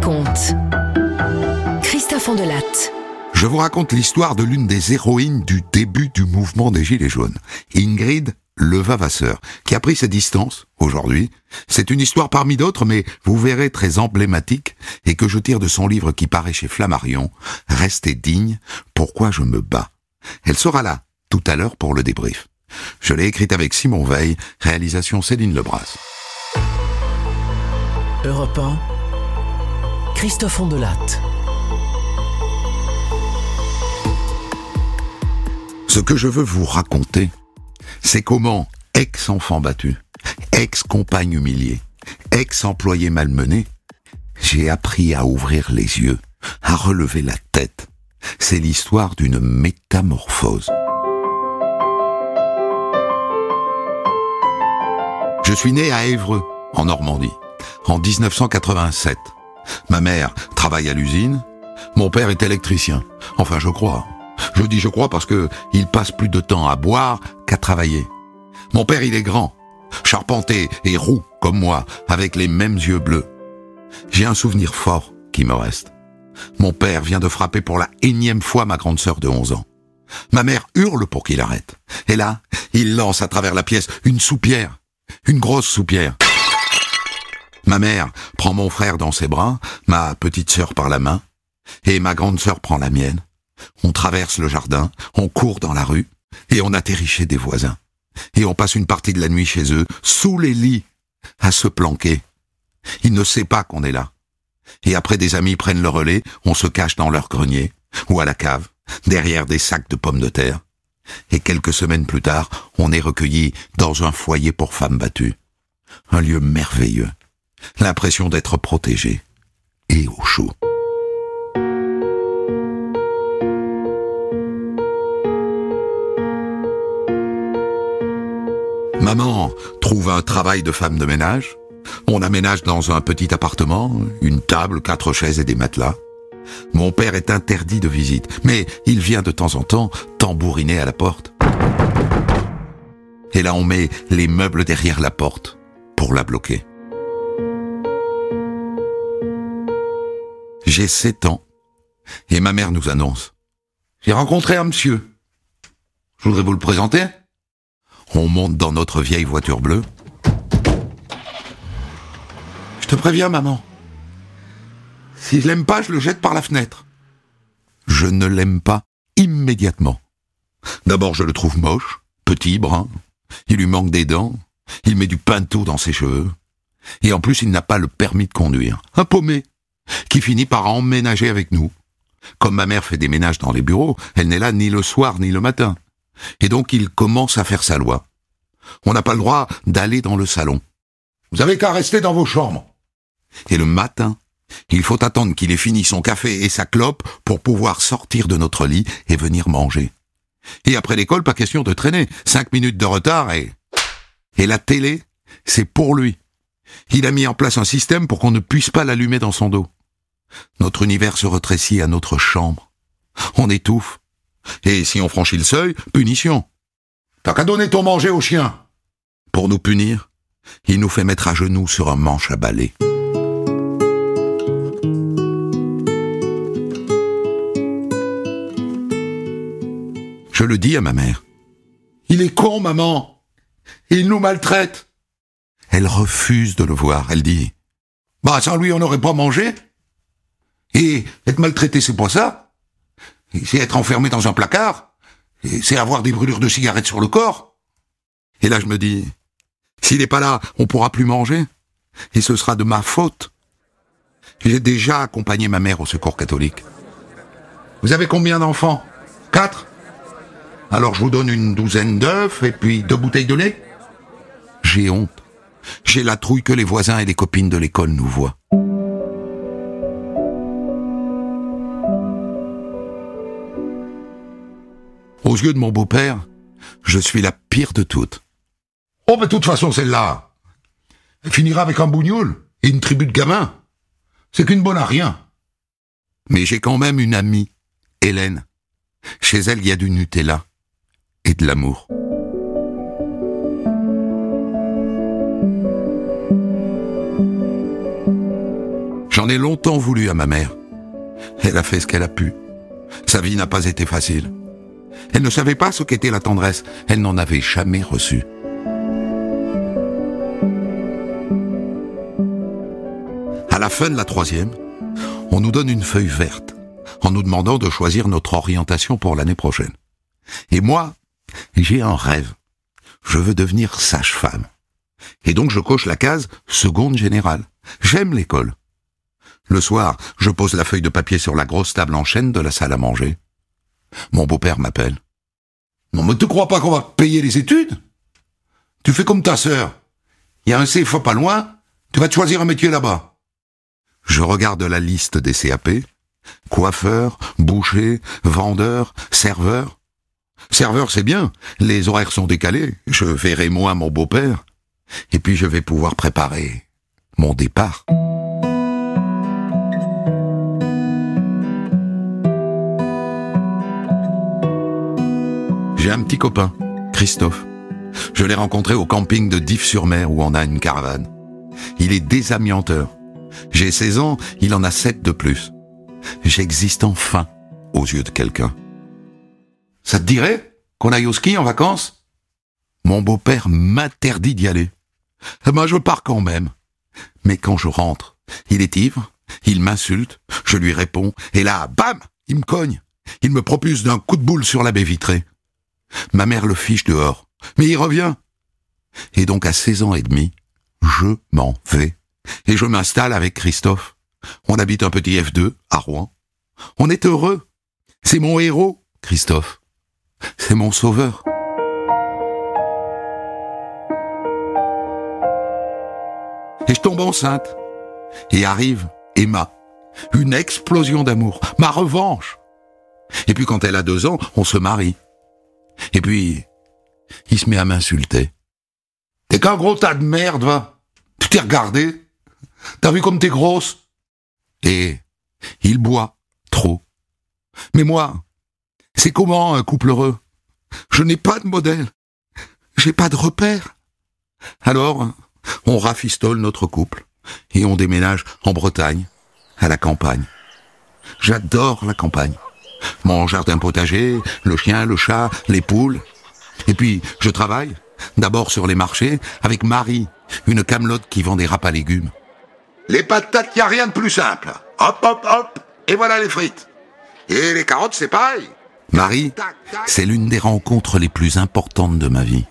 raconte. Christophe. Je vous raconte l'histoire de l'une des héroïnes du début du mouvement des Gilets jaunes, Ingrid Levavasseur, qui a pris ses distances aujourd'hui. C'est une histoire parmi d'autres, mais vous verrez très emblématique et que je tire de son livre qui paraît chez Flammarion, Restez digne, pourquoi je me bats? Elle sera là tout à l'heure pour le débrief. Je l'ai écrite avec Simon Veil, réalisation Céline Lebras. Europe 1, Christophe Ondelatte. Ce que je veux vous raconter, c'est comment ex-enfant battu, ex-compagne humiliée, ex-employé malmené, j'ai appris à ouvrir les yeux, à relever la tête. C'est l'histoire d'une métamorphose. Je suis né à Évreux, en Normandie en 1987. Ma mère travaille à l'usine, mon père est électricien. Enfin, je crois. Je dis je crois parce que il passe plus de temps à boire qu'à travailler. Mon père, il est grand, charpenté et roux comme moi, avec les mêmes yeux bleus. J'ai un souvenir fort qui me reste. Mon père vient de frapper pour la énième fois ma grande sœur de 11 ans. Ma mère hurle pour qu'il arrête. Et là, il lance à travers la pièce une soupière. Une grosse soupière. Ma mère prend mon frère dans ses bras, ma petite sœur par la main, et ma grande sœur prend la mienne. On traverse le jardin, on court dans la rue, et on atterrit chez des voisins. Et on passe une partie de la nuit chez eux, sous les lits, à se planquer. Ils ne savent pas qu'on est là. Et après des amis prennent le relais, on se cache dans leur grenier, ou à la cave, derrière des sacs de pommes de terre. Et quelques semaines plus tard, on est recueilli dans un foyer pour femmes battues. Un lieu merveilleux l'impression d'être protégé et au chaud. Maman trouve un travail de femme de ménage. On aménage dans un petit appartement, une table, quatre chaises et des matelas. Mon père est interdit de visite, mais il vient de temps en temps tambouriner à la porte. Et là on met les meubles derrière la porte pour la bloquer. J'ai sept ans. Et ma mère nous annonce. J'ai rencontré un monsieur. Je voudrais vous le présenter. On monte dans notre vieille voiture bleue. Je te préviens, maman. Si je l'aime pas, je le jette par la fenêtre. Je ne l'aime pas immédiatement. D'abord, je le trouve moche, petit, brun. Il lui manque des dents. Il met du pinto dans ses cheveux. Et en plus, il n'a pas le permis de conduire. Un paumé qui finit par emménager avec nous. Comme ma mère fait des ménages dans les bureaux, elle n'est là ni le soir ni le matin. Et donc il commence à faire sa loi. On n'a pas le droit d'aller dans le salon. Vous avez qu'à rester dans vos chambres. Et le matin, il faut attendre qu'il ait fini son café et sa clope pour pouvoir sortir de notre lit et venir manger. Et après l'école, pas question de traîner. Cinq minutes de retard et... Et la télé, c'est pour lui. Il a mis en place un système pour qu'on ne puisse pas l'allumer dans son dos. Notre univers se rétrécit à notre chambre. On étouffe. Et si on franchit le seuil, punition. T'as qu'à donner ton manger au chien. Pour nous punir, il nous fait mettre à genoux sur un manche à balai. Je le dis à ma mère. Il est con, maman. Il nous maltraite. Elle refuse de le voir. Elle dit, bah, sans lui, on n'aurait pas mangé. Et être maltraité, c'est pas ça. C'est être enfermé dans un placard. C'est avoir des brûlures de cigarettes sur le corps. Et là, je me dis, s'il n'est pas là, on pourra plus manger. Et ce sera de ma faute. J'ai déjà accompagné ma mère au secours catholique. Vous avez combien d'enfants? Quatre? Alors je vous donne une douzaine d'œufs et puis deux bouteilles de lait J'ai honte. J'ai la trouille que les voisins et les copines de l'école nous voient. Aux yeux de mon beau-père, je suis la pire de toutes. Oh, mais de toute façon, celle-là, elle finira avec un bougnoul et une tribu de gamins. C'est qu'une bonne à rien. Mais j'ai quand même une amie, Hélène. Chez elle, il y a du Nutella et de l'amour. J'en ai longtemps voulu à ma mère. Elle a fait ce qu'elle a pu. Sa vie n'a pas été facile. Elle ne savait pas ce qu'était la tendresse. Elle n'en avait jamais reçu. À la fin de la troisième, on nous donne une feuille verte en nous demandant de choisir notre orientation pour l'année prochaine. Et moi, j'ai un rêve. Je veux devenir sage-femme. Et donc je coche la case seconde générale. J'aime l'école. Le soir, je pose la feuille de papier sur la grosse table en chaîne de la salle à manger. Mon beau-père m'appelle. Non, mais tu crois pas qu'on va payer les études? Tu fais comme ta sœur. Il y a un CFA pas loin, tu vas te choisir un métier là-bas. Je regarde la liste des CAP. Coiffeur, boucher, vendeur, serveur. Serveur, c'est bien. Les horaires sont décalés. Je verrai moins mon beau-père. Et puis je vais pouvoir préparer mon départ. J'ai un petit copain, Christophe. Je l'ai rencontré au camping de Dives-sur-Mer où on a une caravane. Il est désamianteur. J'ai 16 ans, il en a 7 de plus. J'existe enfin aux yeux de quelqu'un. Ça te dirait qu'on aille au ski en vacances? Mon beau-père m'interdit d'y aller. Eh ben, je pars quand même. Mais quand je rentre, il est ivre, il m'insulte, je lui réponds, et là, bam, il me cogne. Il me propulse d'un coup de boule sur la baie vitrée. Ma mère le fiche dehors, mais il revient. Et donc à 16 ans et demi, je m'en vais. Et je m'installe avec Christophe. On habite un petit F2 à Rouen. On est heureux. C'est mon héros, Christophe. C'est mon sauveur. Et je tombe enceinte. Et arrive Emma. Une explosion d'amour. Ma revanche. Et puis quand elle a deux ans, on se marie. Et puis, il se met à m'insulter. T'es qu'un gros tas de merde, va. Tu t'es regardé. T'as vu comme t'es grosse. Et il boit trop. Mais moi, c'est comment un couple heureux? Je n'ai pas de modèle. J'ai pas de repère. Alors, on rafistole notre couple et on déménage en Bretagne, à la campagne. J'adore la campagne. Mon jardin potager, le chien, le chat, les poules. Et puis, je travaille, d'abord sur les marchés, avec Marie, une camelote qui vend des râpes à légumes. Les patates, y a rien de plus simple. Hop, hop, hop, et voilà les frites. Et les carottes, c'est pareil. Marie, c'est l'une des rencontres les plus importantes de ma vie.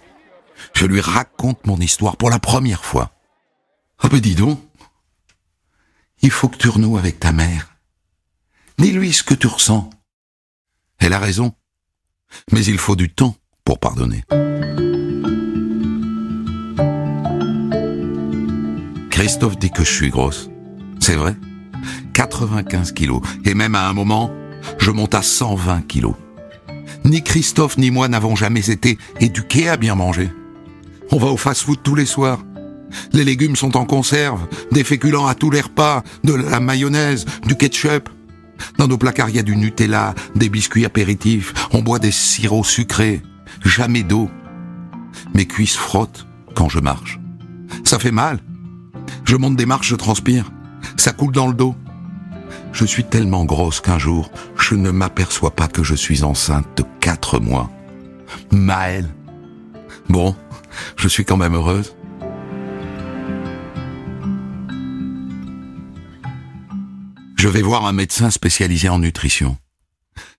Je lui raconte mon histoire pour la première fois. Ah ben dis donc, il faut que tu renoues avec ta mère. Dis-lui ce que tu ressens. Elle a raison. Mais il faut du temps pour pardonner. Christophe dit que je suis grosse. C'est vrai 95 kilos. Et même à un moment, je monte à 120 kilos. Ni Christophe ni moi n'avons jamais été éduqués à bien manger. On va au fast-food tous les soirs. Les légumes sont en conserve, des féculents à tous les repas, de la mayonnaise, du ketchup. Dans nos placards, il y a du Nutella, des biscuits apéritifs, on boit des sirops sucrés, jamais d'eau. Mes cuisses frottent quand je marche. Ça fait mal. Je monte des marches, je transpire. Ça coule dans le dos. Je suis tellement grosse qu'un jour, je ne m'aperçois pas que je suis enceinte de quatre mois. Maëlle. Bon, je suis quand même heureuse. Je vais voir un médecin spécialisé en nutrition.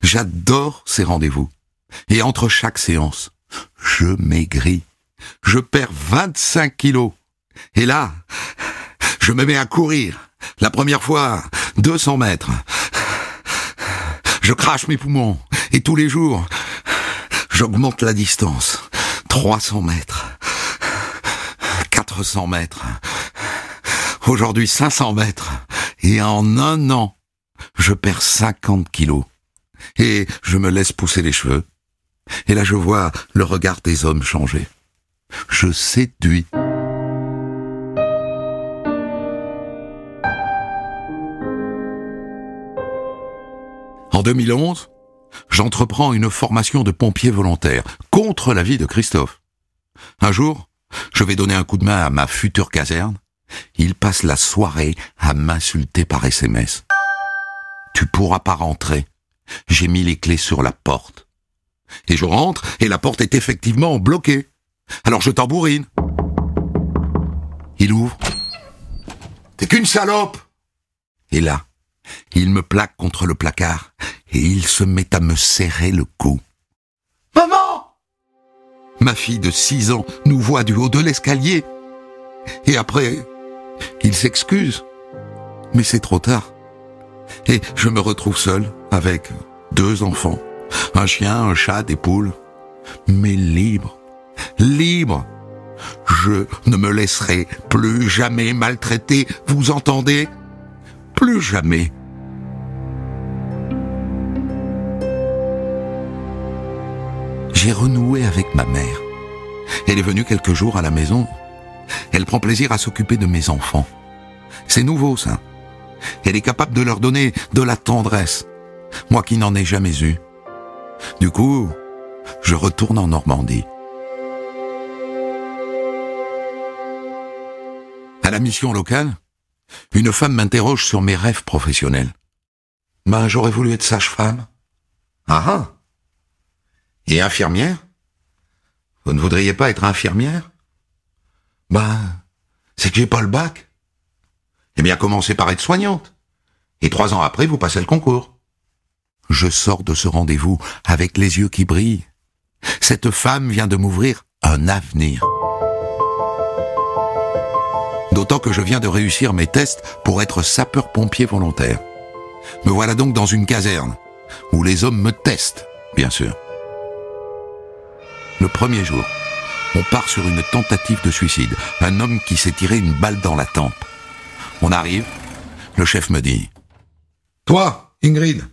J'adore ces rendez-vous. Et entre chaque séance, je maigris. Je perds 25 kilos. Et là, je me mets à courir. La première fois, 200 mètres. Je crache mes poumons. Et tous les jours, j'augmente la distance. 300 mètres. 400 mètres. Aujourd'hui 500 mètres. Et en un an, je perds 50 kilos. Et je me laisse pousser les cheveux. Et là je vois le regard des hommes changer. Je séduis. En 2011, j'entreprends une formation de pompier volontaire contre la vie de Christophe. Un jour, je vais donner un coup de main à ma future caserne Il passe la soirée à m'insulter par SMS. Tu pourras pas rentrer. J'ai mis les clés sur la porte. Et je rentre et la porte est effectivement bloquée. Alors je tambourine. Il ouvre. T'es qu'une salope Et là, il me plaque contre le placard et il se met à me serrer le cou. Maman Ma fille de six ans nous voit du haut de l'escalier. Et après, il s'excuse. Mais c'est trop tard. Et je me retrouve seul avec deux enfants. Un chien, un chat, des poules. Mais libre. Libre. Je ne me laisserai plus jamais maltraiter, vous entendez? Plus jamais. J'ai renoué avec ma mère. Elle est venue quelques jours à la maison. Elle prend plaisir à s'occuper de mes enfants. C'est nouveau, ça. Elle est capable de leur donner de la tendresse, moi qui n'en ai jamais eu. Du coup, je retourne en Normandie. À la mission locale, une femme m'interroge sur mes rêves professionnels. Ben, j'aurais voulu être sage-femme. Ah ah Et infirmière? Vous ne voudriez pas être infirmière? Ben, c'est que j'ai pas le bac. Eh bien, commencez par être soignante. Et trois ans après, vous passez le concours. Je sors de ce rendez-vous avec les yeux qui brillent. Cette femme vient de m'ouvrir un avenir. D'autant que je viens de réussir mes tests pour être sapeur-pompier volontaire. Me voilà donc dans une caserne, où les hommes me testent, bien sûr. Le premier jour, on part sur une tentative de suicide. Un homme qui s'est tiré une balle dans la tempe. On arrive, le chef me dit Toi, Ingrid,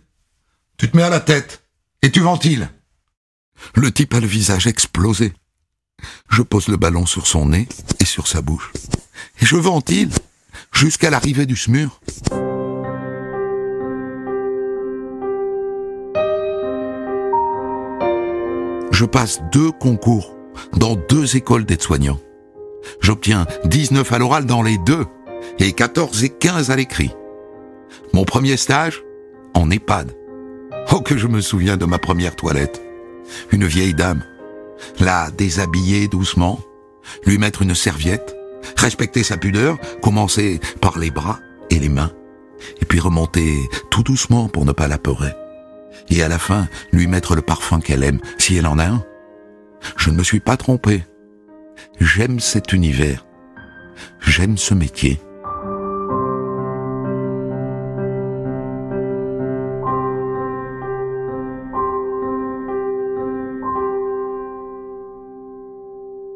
tu te mets à la tête et tu ventiles. Le type a le visage explosé. Je pose le ballon sur son nez et sur sa bouche. Et je ventile jusqu'à l'arrivée du SMUR. Je passe deux concours dans deux écoles d'aides-soignants. J'obtiens 19 à l'oral dans les deux et 14 et 15 à l'écrit. Mon premier stage en EHPAD. Oh que je me souviens de ma première toilette. Une vieille dame. La déshabiller doucement, lui mettre une serviette, respecter sa pudeur, commencer par les bras et les mains, et puis remonter tout doucement pour ne pas la peurer. Et à la fin, lui mettre le parfum qu'elle aime, si elle en a un. Je ne me suis pas trompé. J'aime cet univers. J'aime ce métier.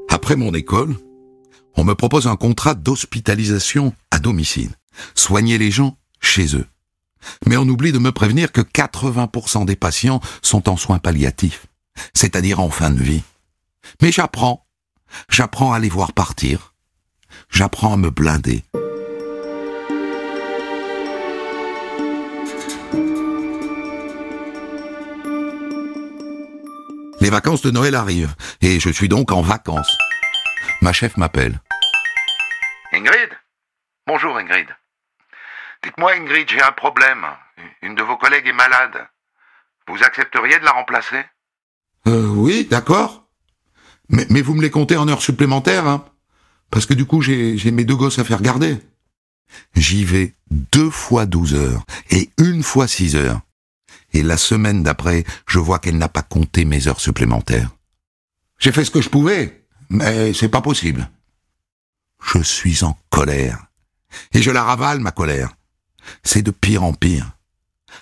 Après mon école, on me propose un contrat d'hospitalisation à domicile. Soigner les gens chez eux. Mais on oublie de me prévenir que 80% des patients sont en soins palliatifs, c'est-à-dire en fin de vie. Mais j'apprends. J'apprends à les voir partir. J'apprends à me blinder. Les vacances de Noël arrivent, et je suis donc en vacances. Ma chef m'appelle. Ingrid? Bonjour Ingrid. Dites-moi Ingrid, j'ai un problème. Une de vos collègues est malade. Vous accepteriez de la remplacer? Euh oui, d'accord. Mais, vous me les comptez en heures supplémentaires, hein Parce que du coup, j'ai mes deux gosses à faire garder. J'y vais deux fois douze heures et une fois six heures. Et la semaine d'après, je vois qu'elle n'a pas compté mes heures supplémentaires. J'ai fait ce que je pouvais, mais c'est pas possible. Je suis en colère. Et je la ravale, ma colère. C'est de pire en pire.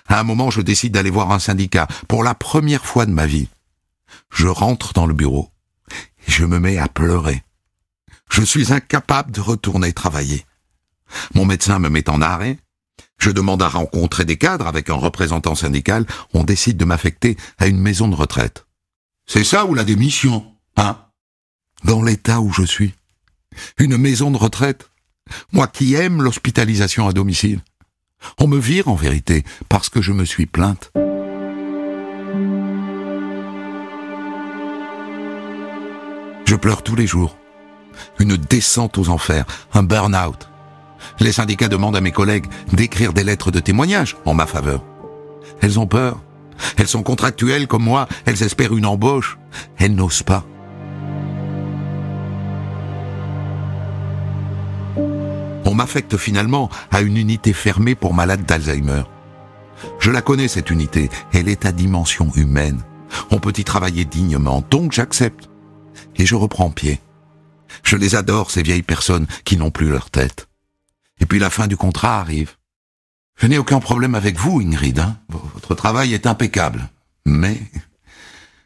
À un moment, je décide d'aller voir un syndicat pour la première fois de ma vie. Je rentre dans le bureau je me mets à pleurer. Je suis incapable de retourner travailler. Mon médecin me met en arrêt. Je demande à rencontrer des cadres avec un représentant syndical. On décide de m'affecter à une maison de retraite. C'est ça ou la démission, hein? Dans l'état où je suis. Une maison de retraite. Moi qui aime l'hospitalisation à domicile. On me vire en vérité parce que je me suis plainte. Je pleure tous les jours. Une descente aux enfers, un burn-out. Les syndicats demandent à mes collègues d'écrire des lettres de témoignage en ma faveur. Elles ont peur. Elles sont contractuelles comme moi, elles espèrent une embauche. Elles n'osent pas. On m'affecte finalement à une unité fermée pour malades d'Alzheimer. Je la connais cette unité, elle est à dimension humaine. On peut y travailler dignement, donc j'accepte. Et je reprends pied. Je les adore, ces vieilles personnes qui n'ont plus leur tête. Et puis la fin du contrat arrive. Je n'ai aucun problème avec vous, Ingrid. Hein. Votre travail est impeccable. Mais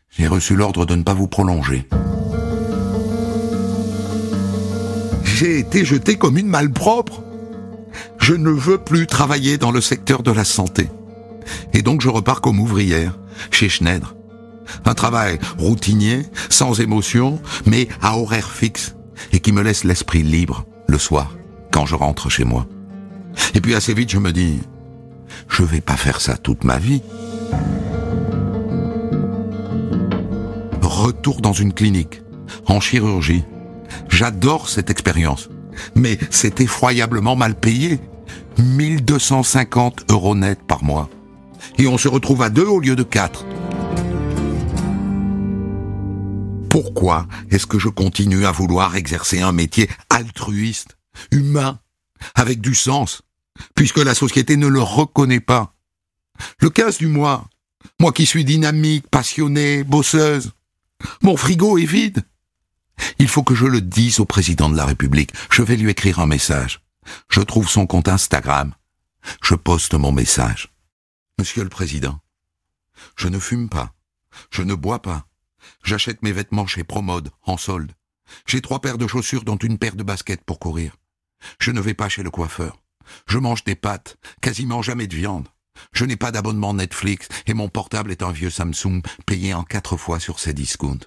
j'ai reçu l'ordre de ne pas vous prolonger. J'ai été jeté comme une malpropre. Je ne veux plus travailler dans le secteur de la santé. Et donc je repars comme ouvrière, chez Schneider. Un travail routinier, sans émotion, mais à horaire fixe, et qui me laisse l'esprit libre le soir, quand je rentre chez moi. Et puis assez vite, je me dis, je vais pas faire ça toute ma vie. Retour dans une clinique, en chirurgie. J'adore cette expérience, mais c'est effroyablement mal payé. 1250 euros net par mois. Et on se retrouve à deux au lieu de quatre. Pourquoi est-ce que je continue à vouloir exercer un métier altruiste, humain, avec du sens, puisque la société ne le reconnaît pas? Le 15 du mois, moi qui suis dynamique, passionnée, bosseuse, mon frigo est vide. Il faut que je le dise au président de la République. Je vais lui écrire un message. Je trouve son compte Instagram. Je poste mon message. Monsieur le Président, je ne fume pas. Je ne bois pas. J'achète mes vêtements chez Promode, en solde. J'ai trois paires de chaussures dont une paire de baskets pour courir. Je ne vais pas chez le coiffeur. Je mange des pâtes, quasiment jamais de viande. Je n'ai pas d'abonnement Netflix et mon portable est un vieux Samsung payé en quatre fois sur ses discounts.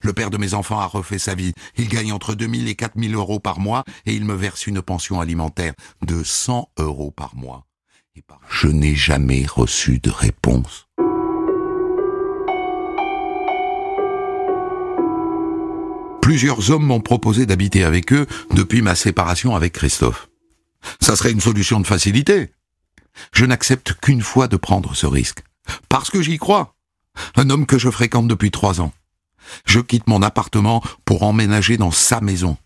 Le père de mes enfants a refait sa vie. Il gagne entre 2000 et 4000 euros par mois et il me verse une pension alimentaire de 100 euros par mois. Je n'ai jamais reçu de réponse. Plusieurs hommes m'ont proposé d'habiter avec eux depuis ma séparation avec Christophe. Ça serait une solution de facilité. Je n'accepte qu'une fois de prendre ce risque. Parce que j'y crois. Un homme que je fréquente depuis trois ans. Je quitte mon appartement pour emménager dans sa maison.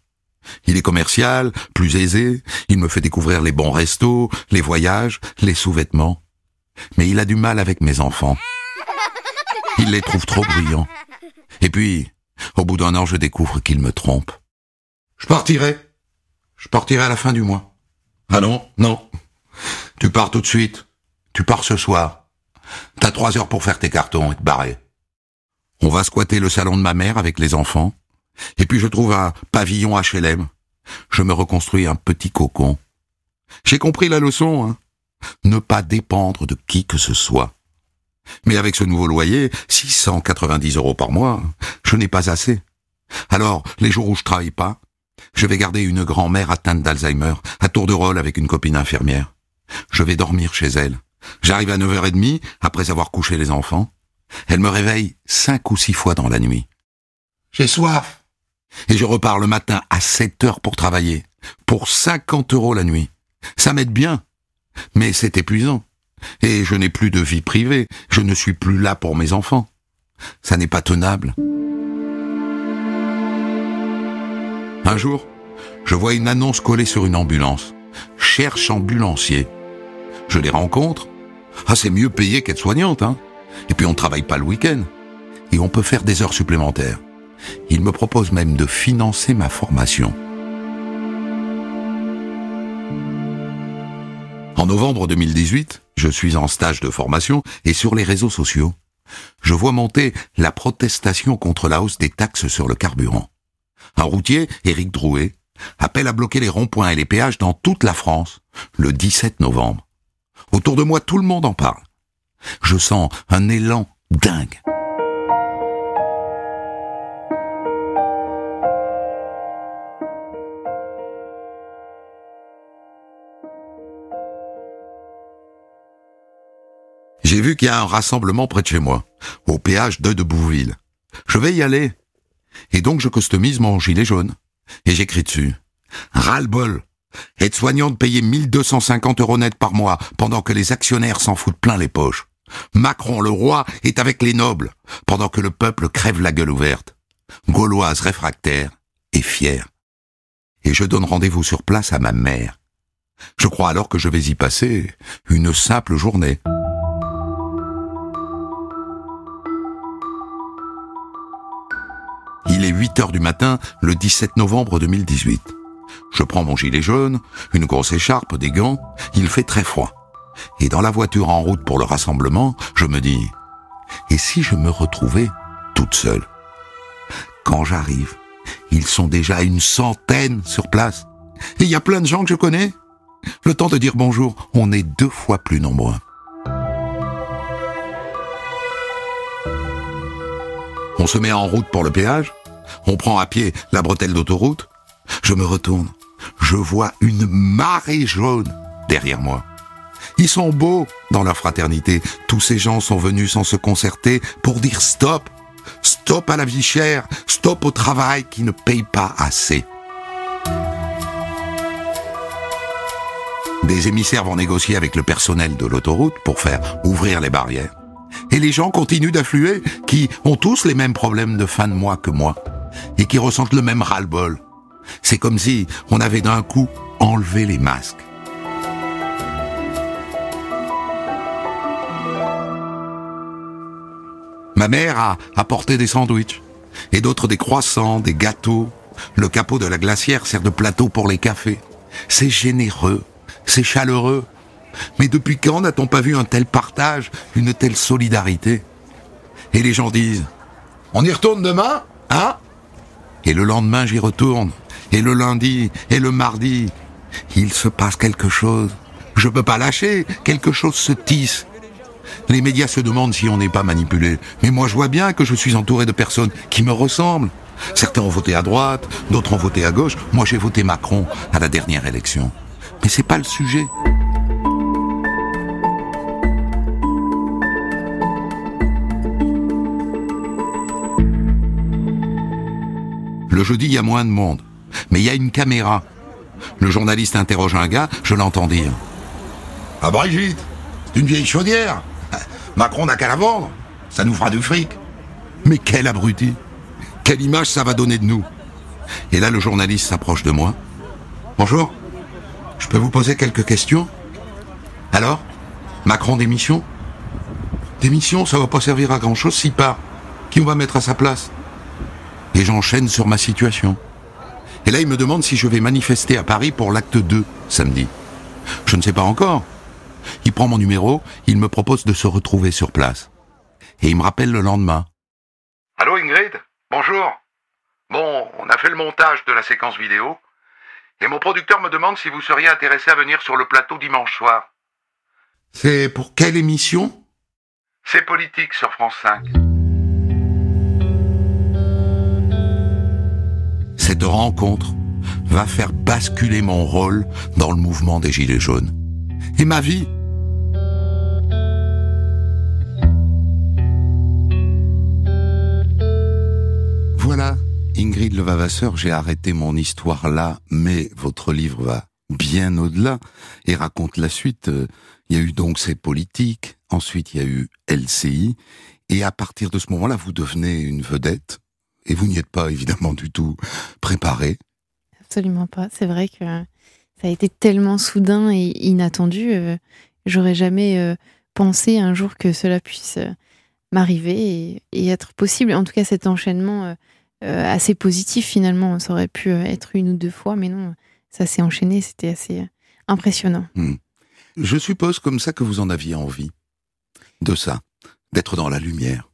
Il est commercial, plus aisé, il me fait découvrir les bons restos, les voyages, les sous-vêtements. Mais il a du mal avec mes enfants. Il les trouve trop bruyants. Et puis, au bout d'un an, je découvre qu'il me trompe. Je partirai. Je partirai à la fin du mois. Ah non, non. Tu pars tout de suite. Tu pars ce soir. T'as trois heures pour faire tes cartons et te barrer. On va squatter le salon de ma mère avec les enfants. Et puis je trouve un pavillon HLM. Je me reconstruis un petit cocon. J'ai compris la leçon, hein. Ne pas dépendre de qui que ce soit. Mais avec ce nouveau loyer, 690 euros par mois, je n'ai pas assez. Alors, les jours où je travaille pas, je vais garder une grand-mère atteinte d'Alzheimer, à tour de rôle avec une copine infirmière. Je vais dormir chez elle. J'arrive à 9h30, après avoir couché les enfants. Elle me réveille cinq ou six fois dans la nuit. J'ai soif. Et je repars le matin à 7 heures pour travailler. Pour 50 euros la nuit. Ça m'aide bien. Mais c'est épuisant. Et je n'ai plus de vie privée, je ne suis plus là pour mes enfants. Ça n'est pas tenable. Un jour, je vois une annonce collée sur une ambulance. Cherche ambulancier. Je les rencontre. Ah, c'est mieux payé qu'être soignante, hein. Et puis on ne travaille pas le week-end. Et on peut faire des heures supplémentaires. Il me propose même de financer ma formation. En novembre 2018, je suis en stage de formation et sur les réseaux sociaux, je vois monter la protestation contre la hausse des taxes sur le carburant. Un routier, Éric Drouet, appelle à bloquer les ronds-points et les péages dans toute la France le 17 novembre. Autour de moi, tout le monde en parle. Je sens un élan dingue. J'ai vu qu'il y a un rassemblement près de chez moi, au péage de de Bouville. Je vais y aller. Et donc je customise mon gilet jaune. Et j'écris dessus. Ras-le-bol Être soignante payée 1250 euros net par mois pendant que les actionnaires s'en foutent plein les poches. Macron, le roi, est avec les nobles pendant que le peuple crève la gueule ouverte. Gauloise réfractaire et fière. Et je donne rendez-vous sur place à ma mère. Je crois alors que je vais y passer une simple journée. Est 8 heures du matin, le 17 novembre 2018. Je prends mon gilet jaune, une grosse écharpe, des gants, il fait très froid. Et dans la voiture en route pour le rassemblement, je me dis, et si je me retrouvais toute seule? Quand j'arrive, ils sont déjà une centaine sur place. Et il y a plein de gens que je connais. Le temps de dire bonjour, on est deux fois plus nombreux. On se met en route pour le péage. On prend à pied la bretelle d'autoroute. Je me retourne. Je vois une marée jaune derrière moi. Ils sont beaux dans leur fraternité. Tous ces gens sont venus sans se concerter pour dire stop. Stop à la vie chère. Stop au travail qui ne paye pas assez. Des émissaires vont négocier avec le personnel de l'autoroute pour faire ouvrir les barrières. Et les gens continuent d'affluer, qui ont tous les mêmes problèmes de fin de mois que moi, et qui ressentent le même ras-le-bol. C'est comme si on avait d'un coup enlevé les masques. Ma mère a apporté des sandwichs, et d'autres des croissants, des gâteaux. Le capot de la glacière sert de plateau pour les cafés. C'est généreux, c'est chaleureux. Mais depuis quand n'a-t-on pas vu un tel partage, une telle solidarité? Et les gens disent On y retourne demain Hein? Et le lendemain, j'y retourne. Et le lundi, et le mardi. Il se passe quelque chose. Je peux pas lâcher. Quelque chose se tisse. Les médias se demandent si on n'est pas manipulé. Mais moi, je vois bien que je suis entouré de personnes qui me ressemblent. Certains ont voté à droite, d'autres ont voté à gauche. Moi, j'ai voté Macron à la dernière élection. Mais c'est pas le sujet. Le jeudi, il y a moins de monde. Mais il y a une caméra. Le journaliste interroge un gars, je l'entends dire. Ah Brigitte, c'est une vieille chaudière. Macron n'a qu'à la vendre. Ça nous fera du fric. Mais quel abruti. Quelle image ça va donner de nous. Et là, le journaliste s'approche de moi. Bonjour. Je peux vous poser quelques questions? Alors Macron démission? Démission, ça va pas servir à grand chose s'il part. Qui on va mettre à sa place? Et j'enchaîne sur ma situation. Et là, il me demande si je vais manifester à Paris pour l'acte 2, samedi. Je ne sais pas encore. Il prend mon numéro, il me propose de se retrouver sur place. Et il me rappelle le lendemain. Allô Ingrid? Bonjour. Bon, on a fait le montage de la séquence vidéo. Et mon producteur me demande si vous seriez intéressé à venir sur le plateau dimanche soir. C'est pour quelle émission? C'est politique sur France 5. Cette rencontre va faire basculer mon rôle dans le mouvement des Gilets jaunes. Et ma vie. Voilà, Ingrid Levavasseur, j'ai arrêté mon histoire là, mais votre livre va bien au-delà et raconte la suite. Il y a eu donc ces politiques, ensuite il y a eu LCI, et à partir de ce moment-là, vous devenez une vedette, et vous n'y êtes pas évidemment du tout préparé. Absolument pas. C'est vrai que ça a été tellement soudain et inattendu. Euh, j'aurais jamais euh, pensé un jour que cela puisse euh, m'arriver et, être possible. En tout cas, cet enchaînement assez positif finalement, ça aurait pu être une ou deux fois, mais non, ça s'est enchaîné. C'était assez impressionnant. Hmm. Je suppose comme ça que vous en aviez envie de ça, d'être dans la lumière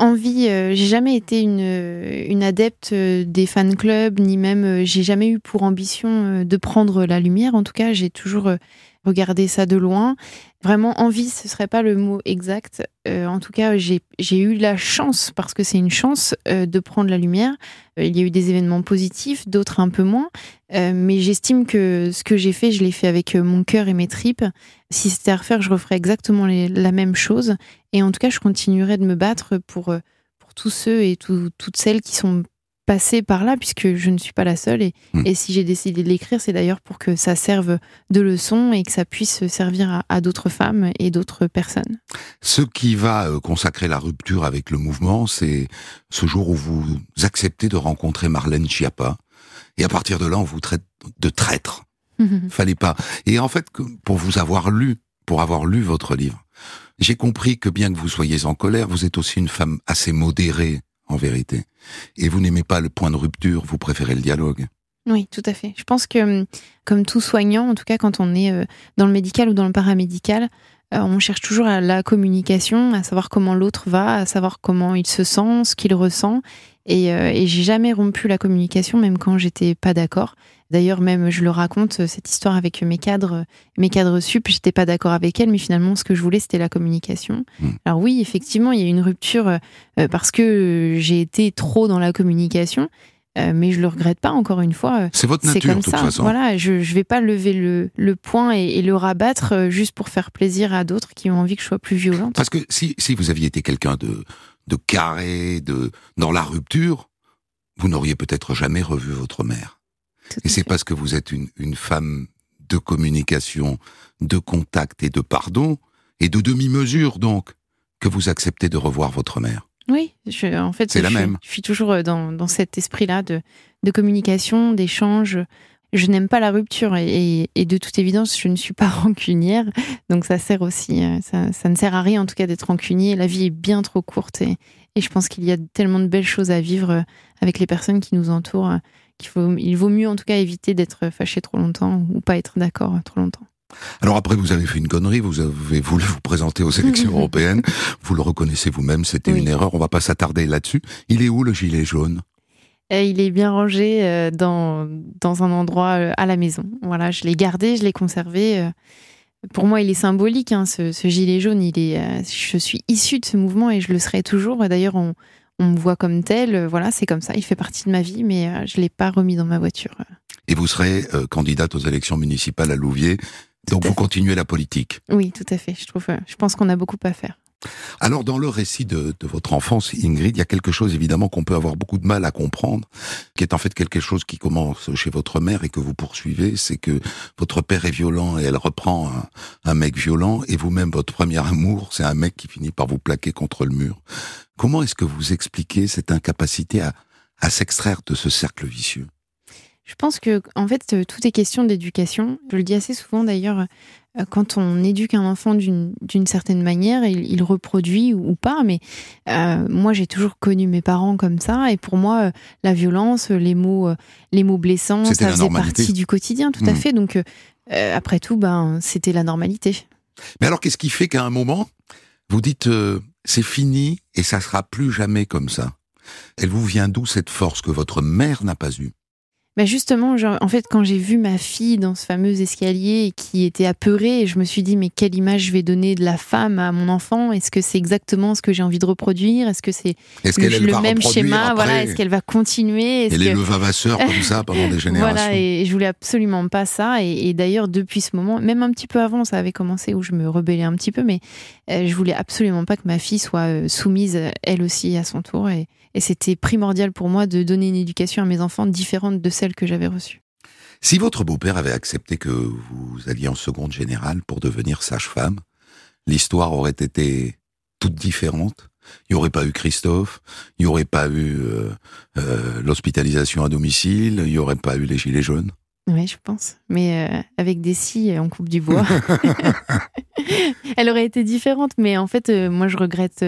envie, euh, j'ai jamais été une, adepte euh, des fan clubs, ni même euh, j'ai jamais eu pour ambition de prendre la lumière. En tout cas, j'ai toujours regardé ça de loin. Vraiment, envie, ce serait pas le mot exact. en tout cas, j'ai eu la chance, parce que c'est une chance, de prendre la lumière. il y a eu des événements positifs, d'autres un peu moins. mais j'estime que ce que j'ai fait, je l'ai fait avec mon cœur et mes tripes. Si c'était à refaire, je referais exactement la même chose. Et en tout cas, je continuerai de me battre pour, euh, pour tous ceux et toutes celles qui sont passé par là puisque je ne suis pas la seule et, Hmm. et si j'ai décidé de l'écrire, c'est d'ailleurs pour que ça serve de leçon et que ça puisse servir à, à d'autres femmes et d'autres personnes. Ce qui va euh, consacrer la rupture avec le mouvement, c'est ce jour où vous acceptez de rencontrer Marlène Schiappa. Et à partir de là, on vous traite de traître. Fallait pas. Et en fait, pour vous avoir lu, pour avoir lu votre livre, j'ai compris que bien que vous soyez en colère, vous êtes aussi une femme assez modérée, en vérité. Et vous n'aimez pas le point de rupture, vous préférez le dialogue. Oui, tout à fait. Je pense que, hum, comme tout soignant, en tout cas quand on est euh, dans le médical ou dans le paramédical, euh, on cherche toujours à la communication, à savoir comment l'autre va, à savoir comment il se sent, ce qu'il ressent. Et, euh, et j'ai jamais rompu la communication, même quand j'étais pas d'accord. D'ailleurs, même je le raconte euh, cette histoire avec mes cadres, mes cadres sup, j'étais pas d'accord avec elles, mais finalement, ce que je voulais, c'était la communication. Mm. Alors oui, effectivement, il y a eu une rupture euh, euh, parce que j'ai été trop dans la communication, mais je le regrette pas. Encore une fois, C'est votre nature, comme de toute ça. façon. Voilà, je je vais pas lever le, le poing et, et le rabattre juste pour faire plaisir à d'autres qui ont envie que je sois plus violente. Parce que si, si vous aviez été quelqu'un de, de carré, de, dans la rupture, vous n'auriez peut-être jamais revu votre mère. Tout Et c'est parce que vous êtes une, une femme de communication, de contact et de pardon, et de demi-mesure donc, que vous acceptez de revoir votre mère. Oui, je, en fait, C'est la je, même. je suis toujours euh, dans, dans cet esprit-là de, de communication, d'échange. Je n'aime pas la rupture et, et- et de toute évidence, je ne suis pas rancunière. Donc ça sert aussi, euh, ça, ça ne sert à rien en tout cas d'être rancunier. La vie est bien trop courte et, et je pense qu'il y a tellement de belles choses à vivre euh, avec les personnes qui nous entourent qu'il faut, il vaut mieux en tout cas éviter d'être fâché trop longtemps ou pas être d'accord trop longtemps. Alors après, vous avez fait une connerie, vous avez voulu vous présenter aux élections européennes, vous le reconnaissez vous-même, c'était Oui. une erreur, on va pas s'attarder là-dessus. Il est où le gilet jaune? Euh, il est bien rangé euh, dans, dans un endroit euh, à la maison. Voilà, je l'ai gardé, je l'ai conservé. Pour moi, il est symbolique, hein, ce, ce gilet jaune. Il est, je suis issue de ce mouvement et je le serai toujours. D'ailleurs, on, on me voit comme tel. euh, Voilà, c'est comme ça. Il fait partie de ma vie, mais euh, je l'ai pas remis dans ma voiture. Et vous serez euh, candidate aux élections municipales à Louviers, donc vous fait. continuez la politique. Oui, tout à fait. Je trouve, euh, je pense qu'on a beaucoup à faire. Alors, dans le récit de, de votre enfance, Ingrid, il y a quelque chose évidemment qu'on peut avoir beaucoup de mal à comprendre, qui est en fait quelque chose qui commence chez votre mère et que vous poursuivez, c'est que votre père est violent et elle reprend un, un mec violent, et vous-même, votre premier amour, c'est un mec qui finit par vous plaquer contre le mur. Comment est-ce que vous expliquez cette incapacité à, à s'extraire de ce cercle vicieux? Je pense que, en fait, euh, tout est question d'éducation. Je le dis assez souvent d'ailleurs, euh, quand on éduque un enfant d'une d'une certaine manière, il, il reproduit ou, pas. Mais euh, moi, j'ai toujours connu mes parents comme ça. Et pour moi, euh, la violence, les mots, euh, les mots blessants, C'était ça faisait normalité. partie du quotidien, tout à Mhm. fait. Donc, après tout, ben, c'était la normalité. Mais alors, qu'est-ce qui fait qu'à un moment, vous dites, c'est fini et ça sera plus jamais comme ça? Elle vous vient d'où cette force que votre mère n'a pas eue? Bah justement, genre, en fait, quand j'ai vu ma fille dans ce fameux escalier qui était apeurée, je me suis dit, mais quelle image je vais donner de la femme à mon enfant? Est-ce que c'est exactement ce que j'ai envie de reproduire? Est-ce que c'est le, qu'elle elle le va même schéma? après? Voilà, est-ce qu'elle va continuer? Est-ce Elle est que- le vavasseur comme ça pendant des générations. Voilà, et je voulais absolument pas ça. Et, et d'ailleurs, depuis ce moment, même un petit peu avant, ça avait commencé où je me rebellais un petit peu, mais euh, je voulais absolument pas que ma fille soit euh, soumise, elle aussi, à son tour. Et, et c'était primordial pour moi de donner une éducation à mes enfants différente de celle que j'avais reçue. Si votre beau-père avait accepté que vous alliez en seconde générale pour devenir sage-femme, l'histoire aurait été toute différente. Il n'y aurait pas eu Christophe, il n'y aurait pas eu euh, euh, l'hospitalisation à domicile, il n'y aurait pas eu les gilets jaunes. Oui, je pense. Mais euh, avec des scies, on coupe du bois. Elle aurait été différente, mais en fait, moi, je regrette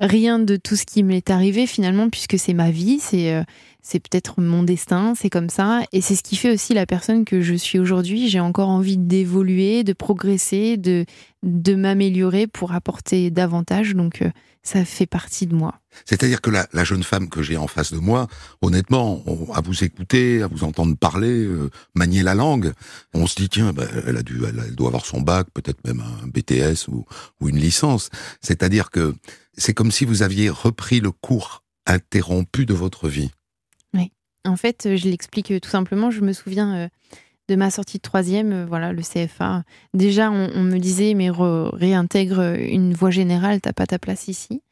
rien de tout ce qui m'est arrivé finalement, puisque c'est ma vie, c'est c'est peut-être mon destin, c'est comme ça, et c'est ce qui fait aussi la personne que je suis aujourd'hui. J'ai encore envie d'évoluer, de progresser, de de m'améliorer pour apporter davantage, donc euh, ça fait partie de moi. C'est-à-dire que la, jeune femme que j'ai en face de moi, honnêtement, on- à vous écouter, à vous entendre parler, euh, manier la langue, on se dit tiens, ben, elle a dû, elle, doit avoir son bac, peut-être même un BTS ou une licence. C'est-à-dire que c'est comme si vous aviez repris le cours interrompu de votre vie. En fait, euh, je l'explique euh, tout simplement. Je me souviens euh, de ma sortie de troisième, voilà, le CFA. Déjà, on, me disait, mais re- réintègre une voie générale, t'as pas ta place ici.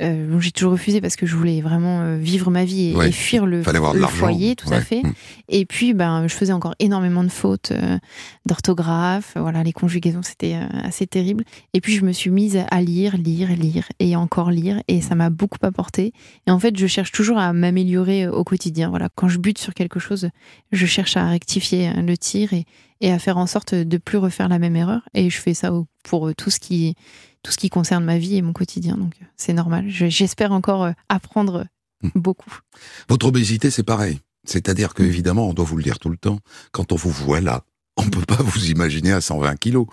Euh, j'ai toujours refusé parce que je voulais vraiment euh, vivre ma vie et, Ouais, et fuir le, foyer, tout à fait. Mm. Et puis, ben, je faisais encore énormément de fautes euh, d'orthographe. Voilà, les conjugaisons, c'était euh, assez terrible. Et puis, je me suis mise à lire, lire, lire et encore lire. Et ça m'a beaucoup apporté. Et en fait, je cherche toujours à m'améliorer au quotidien. Voilà, quand je bute sur quelque chose, je cherche à rectifier le tir et, et à faire en sorte de plus refaire la même erreur. Et je fais ça pour tout ce qui tout ce qui concerne ma vie et mon quotidien. Donc, euh, c'est normal. Je- J'espère encore euh, apprendre euh, beaucoup. Votre obésité, c'est pareil. C'est-à-dire que, évidemment, on doit vous le dire tout le temps, quand on vous voit là, on peut pas vous imaginer à 120 kilos.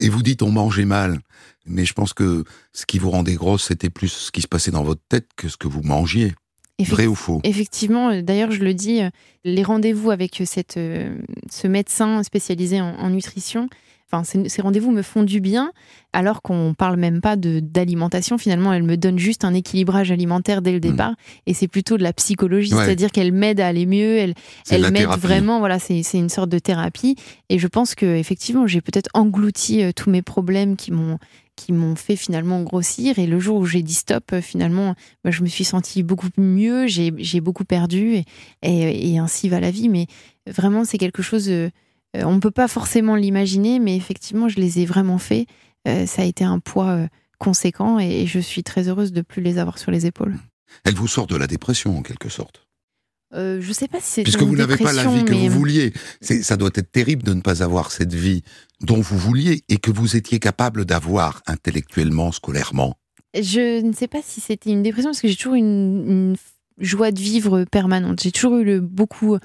Et vous dites, on mangeait mal. Mais je pense que ce qui vous rendait grosse, c'était plus ce qui se passait dans votre tête que ce que vous mangiez. Vrai ou faux? Effectivement, d'ailleurs, je le dis, les rendez-vous avec cette, ce médecin spécialisé en, en nutrition, enfin, ces, ces rendez-vous me font du bien, alors qu'on parle même pas d'alimentation. Finalement, elle me donne juste un équilibrage alimentaire dès le départ, et c'est plutôt de la psychologie, Ouais. c'est-à-dire qu'elle m'aide à aller mieux, elle, elle m'aide vraiment. Voilà, c'est une sorte de thérapie, et je pense que effectivement, j'ai peut-être englouti euh, tous mes problèmes qui m'ont qui m'ont fait finalement grossir. Et le jour où j'ai dit stop euh, finalement bah, je me suis sentie beaucoup mieux. J'ai beaucoup perdu. Et, et, et ainsi va la vie. Mais vraiment c'est quelque chose euh, on ne peut pas forcément l'imaginer mais effectivement je les ai vraiment fait Euh, ça a été un poids euh, conséquent et, et je suis très heureuse de plus les avoir sur les épaules Elle vous sort de la dépression, en quelque sorte. euh, je sais pas si c'est Puisque une vous n'avez pas la vie que mais- vous vouliez. Ça doit être terrible de ne pas avoir cette vie dont vous vouliez et que vous étiez capable d'avoir intellectuellement, scolairement. Je ne sais pas si c'était une dépression parce que j'ai toujours une, une joie de vivre permanente. J'ai toujours eu le, beaucoup,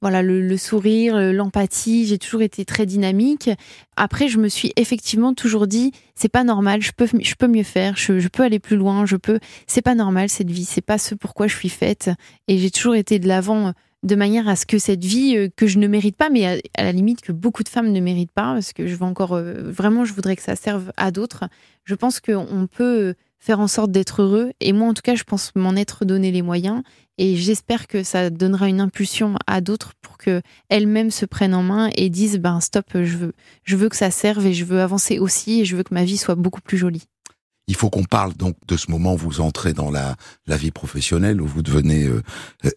voilà, le, sourire, l'empathie. J'ai toujours été très dynamique. Après, je me suis effectivement toujours dit, c'est pas normal. Je peux, mieux faire. Je, peux aller plus loin. Je peux. C'est pas normal cette vie. C'est pas ce pourquoi je suis faite. Et j'ai toujours été de l'avant de manière à ce que cette vie euh, que je ne mérite pas, mais à, la limite que beaucoup de femmes ne méritent pas, parce que je veux encore euh, vraiment, je voudrais que ça serve à d'autres. Je pense qu'on peut faire en sorte d'être heureux. Et moi, en tout cas, je pense m'en être donné les moyens. Et j'espère que ça donnera une impulsion à d'autres pour que elles-mêmes se prennent en main et disent ben stop, je veux, je veux que ça serve et je veux avancer aussi et je veux que ma vie soit beaucoup plus jolie. Il faut qu'on parle donc de ce moment où vous entrez dans la, la vie professionnelle, où vous devenez euh,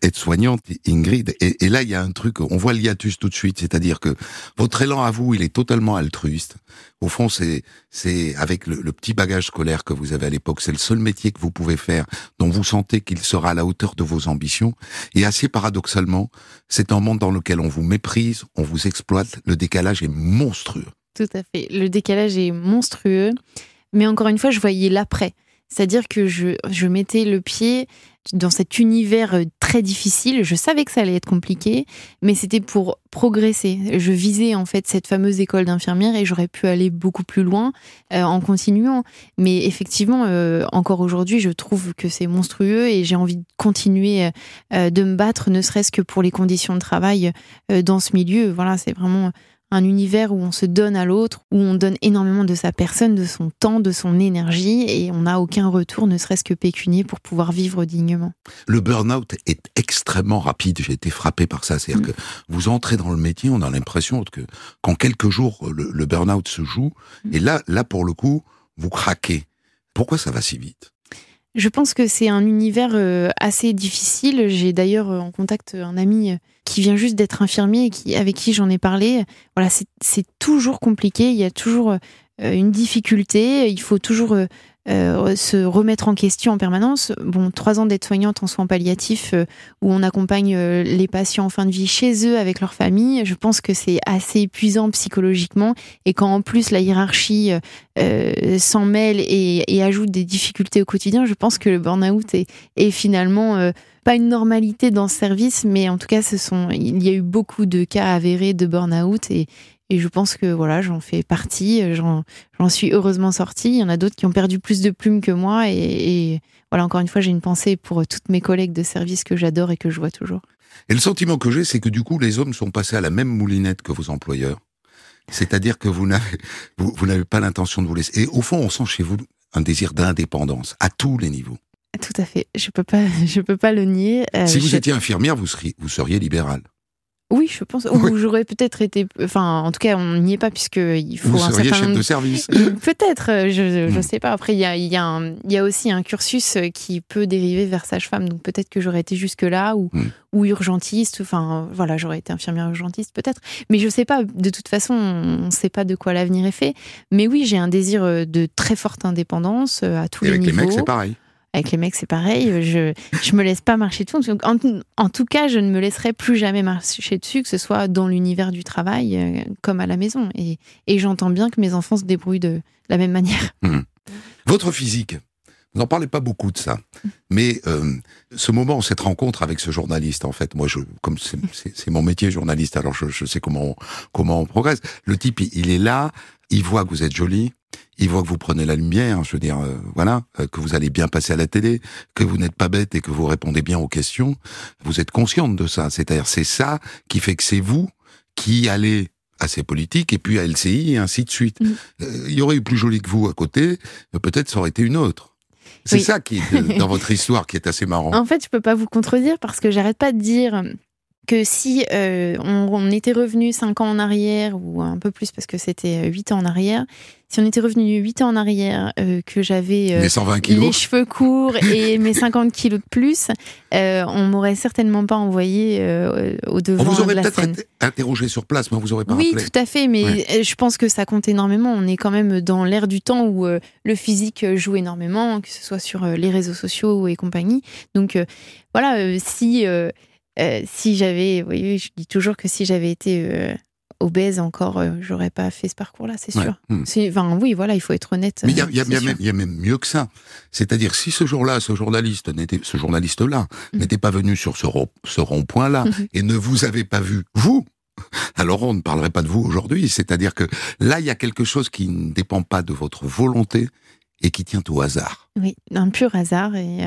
aide-soignante, Ingrid. Et, là, il y a un truc, on voit le hiatus tout de suite, c'est-à-dire que votre élan à vous, il est totalement altruiste. Au fond, c'est avec le petit bagage scolaire que vous avez à l'époque, c'est le seul métier que vous pouvez faire dont vous sentez qu'il sera à la hauteur de vos ambitions. Et assez paradoxalement, c'est un monde dans lequel on vous méprise, on vous exploite, le décalage est monstrueux. Tout à fait. Le décalage est monstrueux. Mais encore une fois, je voyais l'après. C'est-à-dire que je, je mettais le pied dans cet univers euh, très difficile. Je savais que ça allait être compliqué, mais c'était pour progresser. Je visais en fait cette fameuse école d'infirmière et j'aurais pu aller beaucoup plus loin euh, en continuant. Mais effectivement, euh, encore aujourd'hui, je trouve que c'est monstrueux et j'ai envie de continuer de me battre, ne serait-ce que pour les conditions de travail dans ce milieu. Voilà, c'est vraiment un univers où on se donne à l'autre, où on donne énormément de sa personne, de son temps, de son énergie, et on n'a aucun retour, ne serait-ce que pécunier, pour pouvoir vivre dignement. Le burn-out est extrêmement rapide. J'ai été frappé par ça. C'est-à-dire Mm. que vous entrez dans le métier, on a l'impression que qu'en quelques jours, le, le burn-out se joue. Mm. Et là, là, pour le coup, vous craquez. Pourquoi ça va si vite? Je pense que c'est un univers euh, assez difficile. J'ai d'ailleurs euh, en contact un ami euh, qui vient juste d'être infirmier et qui, avec qui j'en ai parlé. Voilà, c'est- toujours compliqué. Il y a toujours euh, une difficulté. Il faut toujours euh, se remettre en question en permanence. Bon, trois ans d'être soignante en soins palliatifs euh, où on accompagne euh, les patients en fin de vie chez eux avec leur famille. Je pense que c'est assez épuisant psychologiquement. Et quand en plus la hiérarchie s'en mêle et, ajoute des difficultés au quotidien, je pense que le burn-out est, finalement pas une normalité dans ce service, mais en tout cas, il y a eu beaucoup de cas avérés de burn-out et, et je pense que voilà, j'en fais partie, j'en suis heureusement sortie. Il y en a d'autres qui ont perdu plus de plumes que moi et, et voilà, encore une fois, j'ai une pensée pour toutes mes collègues de service que j'adore et que je vois toujours. Et le sentiment que j'ai, c'est que du coup, les hommes sont passés à la même moulinette que vos employeurs. C'est-à-dire que vous n'avez, vous, vous n'avez pas l'intention de vous laisser. Et au fond, on sent chez vous un désir d'indépendance à tous les niveaux. Tout à fait, je peux pas, je peux pas le nier. Euh, si vous je- étiez infirmière, vous seriez, vous seriez libéral. Oui, je pense. Ou j'aurais peut-être été. Enfin, en tout cas, on n'y est pas puisque il faut Vous un seriez certain chef nombre- de service. Peut-être, euh, je ne Hmm. sais pas. Après, il y a, il y, a un- il y a aussi un cursus euh, qui peut dériver vers sage-femme. Donc peut-être que j'aurais été jusque-là ou, Hmm. ou urgentiste. Enfin, voilà, j'aurais été infirmière urgentiste peut-être. Mais je sais pas. De toute façon, on ne sait pas de quoi l'avenir est fait. Mais oui, j'ai un désir euh, de très forte indépendance à tous Et les avec les niveaux. mecs, c'est pareil. Avec les mecs, c'est pareil. Je je me laisse pas marcher dessus. En, en tout cas, je ne me laisserai plus jamais marcher dessus, que ce soit dans l'univers du travail euh, comme à la maison. Et, et j'entends bien que mes enfants se débrouillent de la même manière. Votre physique, vous n'en parlez pas beaucoup de ça, mais euh, ce moment, cette rencontre avec ce journaliste, en fait, moi, comme c'est mon métier journaliste, alors je, je sais comment on, comment on progresse. Le type, il, il est là, il voit que vous êtes jolie, il voit que vous prenez la lumière, je veux dire, euh, voilà, euh, que vous allez bien passer à la télé, que vous n'êtes pas bête et que vous répondez bien aux questions. Vous êtes consciente de ça, c'est-à-dire c'est ça qui fait que c'est vous qui allez à ces politiques et puis à LCI et ainsi de suite. Mhm. Euh, Il y aurait eu plus joli que vous à côté, peut-être ça aurait été une autre. C'est Oui. ça qui est dans votre histoire qui est assez marrant. En fait, je peux pas vous contredire parce que j'arrête pas de dire que si euh, on, on était revenu 5 ans en arrière ou un peu plus parce que c'était 8 ans en arrière, si on était revenu 8 ans en arrière, euh, que j'avais euh, Les 120 les kilos. cheveux courts et mes 50 kilos de plus, euh, on m'aurait certainement pas envoyé euh, au On devant vous de aurait la peut-être scène. été interrogé sur place, mais on vous aurait pas Oui, rappelé. tout à fait, mais Ouais. euh, je pense que ça compte énormément. On est quand même dans l'ère du temps où euh, le physique euh, joue énormément, que ce soit sur euh, les réseaux sociaux et compagnie. Donc euh, voilà, euh, si euh, si j'avais, vous voyez, je dis toujours que si j'avais été euh, obèse encore, euh, j'aurais pas fait ce parcours-là, c'est sûr. Hmm. C'est- Enfin oui, voilà, il faut être honnête. Mais il y a, euh, il y a- y même, il y a même mieux que ça. C'est-à-dire, si ce jour-là, ce journaliste n'était, ce journaliste-là Mhm. n'était pas venu sur ce, ro- ce rond-point-là Mhm. et ne vous avait pas vu, vous, alors on ne parlerait pas de vous aujourd'hui. C'est-à-dire que là, il y a quelque chose qui ne dépend pas de votre volonté et qui tient au hasard. Oui, un pur hasard. Et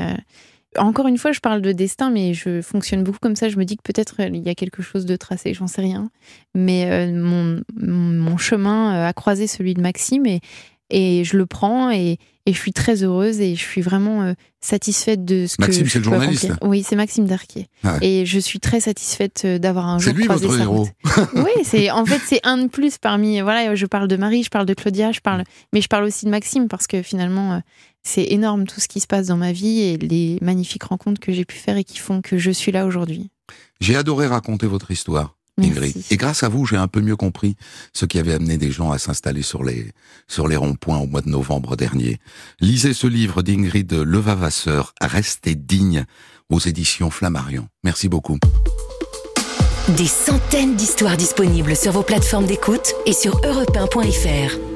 encore une fois, je parle de destin, mais je fonctionne beaucoup comme ça. Je me dis que peut-être euh, il y a quelque chose de tracé, j'en sais rien. Mais euh, mon, mon chemin euh, a croisé celui de Maxime et, et je le prends et, et je suis très heureuse et je suis vraiment euh, satisfaite de ce Maxime, que c'est je le journaliste accomplir. Oui, c'est Maxime Darquier. Ouais. Et je suis très satisfaite d'avoir un C'est jour lui croisé votre sa héros. Oui, c'est en fait c'est un de plus parmi voilà, je parle de Marie, je parle de Claudia, je parle mais je parle aussi de Maxime parce que finalement c'est énorme tout ce qui se passe dans ma vie et les magnifiques rencontres que j'ai pu faire et qui font que je suis là aujourd'hui. J'ai adoré raconter votre histoire. Ingrid. Merci. Et grâce à vous, j'ai un peu mieux compris ce qui avait amené des gens à s'installer sur les, sur les ronds-points au mois de novembre dernier. Lisez ce livre d'Ingrid Levavasseur, Restez digne, aux éditions Flammarion. Merci beaucoup. Des centaines d'histoires disponibles sur vos plateformes d'écoute et sur europe1.fr.